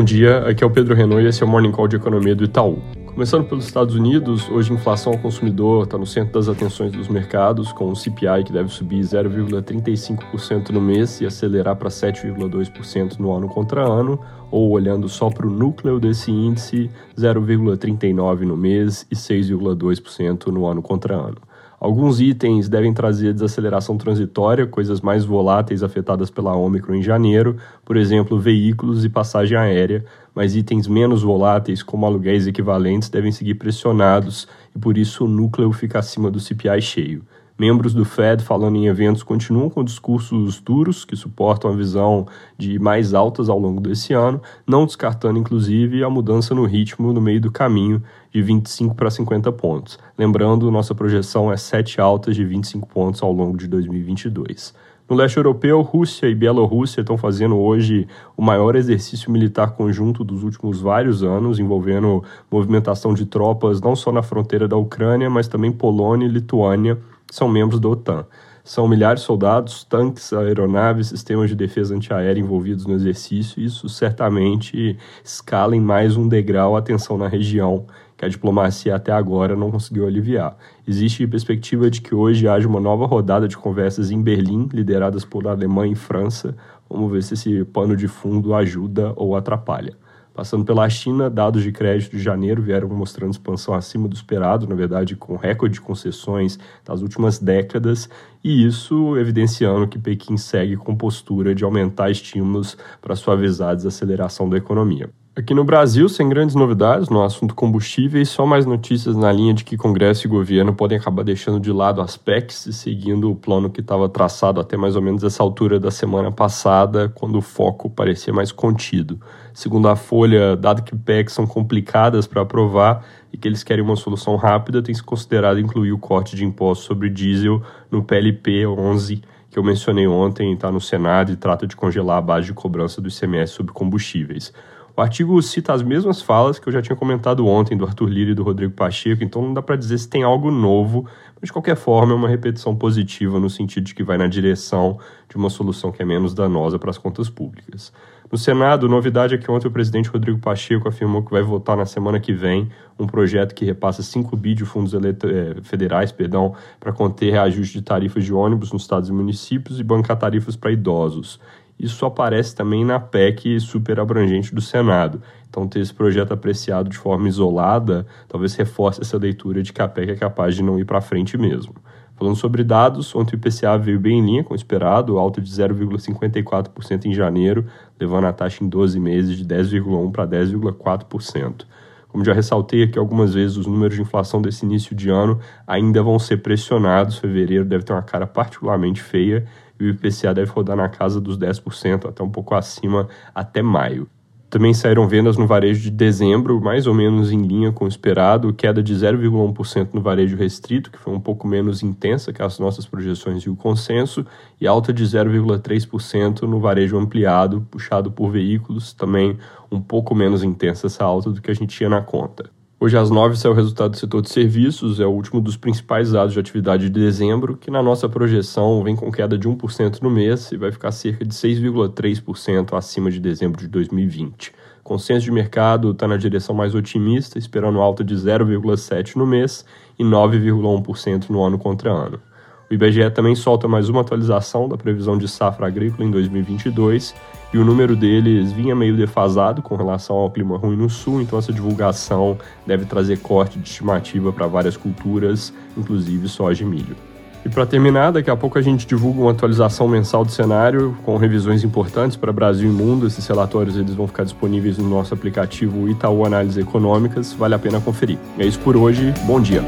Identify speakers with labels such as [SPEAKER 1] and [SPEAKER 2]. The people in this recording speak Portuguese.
[SPEAKER 1] Bom dia, aqui é o Pedro Renault e esse é o Morning Call de Economia do Itaú. Começando pelos Estados Unidos, hoje a inflação ao consumidor está no centro das atenções dos mercados, com o CPI que deve subir 0,35% no mês e acelerar para 7,2% no ano contra ano, ou olhando só para o núcleo desse índice, 0,39% no mês e 6,2% no ano contra ano. Alguns itens devem trazer desaceleração transitória, coisas mais voláteis afetadas pela Ômicron em janeiro, por exemplo, veículos e passagem aérea, mas itens menos voláteis, como aluguéis equivalentes, devem seguir pressionados e por isso o núcleo fica acima do CPI cheio. Membros do Fed falando em eventos continuam com discursos duros que suportam a visão de mais altas ao longo desse ano, não descartando inclusive a mudança no ritmo no meio do caminho de 25 para 50 pontos. Lembrando, nossa projeção é 7 altas de 25 pontos ao longo de 2022. No leste europeu, Rússia e Bielorrússia estão fazendo hoje o maior exercício militar conjunto dos últimos vários anos, envolvendo movimentação de tropas não só na fronteira da Ucrânia, mas também Polônia e Lituânia, são membros da OTAN. São milhares de soldados, tanques, aeronaves, sistemas de defesa antiaérea envolvidos no exercício, isso certamente escala em mais um degrau a tensão na região, que a diplomacia até agora não conseguiu aliviar. Existe perspectiva de que hoje haja uma nova rodada de conversas em Berlim, lideradas por Alemanha e França. Vamos ver se esse pano de fundo ajuda ou atrapalha. Passando pela China, dados de crédito de janeiro vieram mostrando expansão acima do esperado, na verdade, com recorde de concessões das últimas décadas, e isso evidenciando que Pequim segue com postura de aumentar estímulos para suavizar a desaceleração da economia. Aqui no Brasil, sem grandes novidades no assunto combustíveis, só mais notícias na linha de que Congresso e governo podem acabar deixando de lado as PECs e seguindo o plano que estava traçado até mais ou menos essa altura da semana passada, quando o foco parecia mais contido. Segundo a Folha, dado que PECs são complicadas para aprovar e que eles querem uma solução rápida, tem se considerado incluir o corte de impostos sobre diesel no PLP 11 que eu mencionei ontem, está no Senado e trata de congelar a base de cobrança do ICMS sobre combustíveis. O artigo cita as mesmas falas que eu já tinha comentado ontem do Arthur Lira e do Rodrigo Pacheco, então não dá para dizer se tem algo novo, mas de qualquer forma é uma repetição positiva no sentido de que vai na direção de uma solução que é menos danosa para as contas públicas. No Senado, novidade é que ontem o presidente Rodrigo Pacheco afirmou que vai votar na semana que vem um projeto que repassa 5 bi de fundos eh, federais perdão, para conter reajuste de tarifas de ônibus nos estados e municípios e bancar tarifas para idosos. Isso aparece também na PEC super abrangente do Senado. Então, ter esse projeto apreciado de forma isolada talvez reforce essa leitura de que a PEC é capaz de não ir para frente mesmo. Falando sobre dados, ontem o IPCA veio bem em linha com o esperado, alta de 0,54% em janeiro, levando a taxa em 12 meses de 10,1% para 10,4%. Como já ressaltei aqui algumas vezes, os números de inflação desse início de ano ainda vão ser pressionados. Fevereiro deve ter uma cara particularmente feia e o IPCA deve rodar na casa dos 10%, até um pouco acima, até maio. Também saíram vendas no varejo de dezembro, mais ou menos em linha com o esperado, queda de 0,1% no varejo restrito, que foi um pouco menos intensa que as nossas projeções e o consenso, e alta de 0,3% no varejo ampliado, puxado por veículos, também um pouco menos intensa essa alta do que a gente tinha na conta. Hoje às 9 sai o resultado do setor de serviços, é o último dos principais dados de atividade de dezembro, que na nossa projeção vem com queda de 1% no mês e vai ficar cerca de 6,3% acima de dezembro de 2020. Consenso de mercado está na direção mais otimista, esperando alta de 0,7% no mês e 9,1% no ano contra ano. O IBGE também solta mais uma atualização da previsão de safra agrícola em 2022 e o número deles vinha meio defasado com relação ao clima ruim no sul, então essa divulgação deve trazer corte de estimativa para várias culturas, inclusive soja e milho. E para terminar, daqui a pouco a gente divulga uma atualização mensal do cenário com revisões importantes para Brasil e mundo. Esses relatórios eles vão ficar disponíveis no nosso aplicativo Itaú Análises Econômicas, vale a pena conferir. É isso por hoje, bom dia.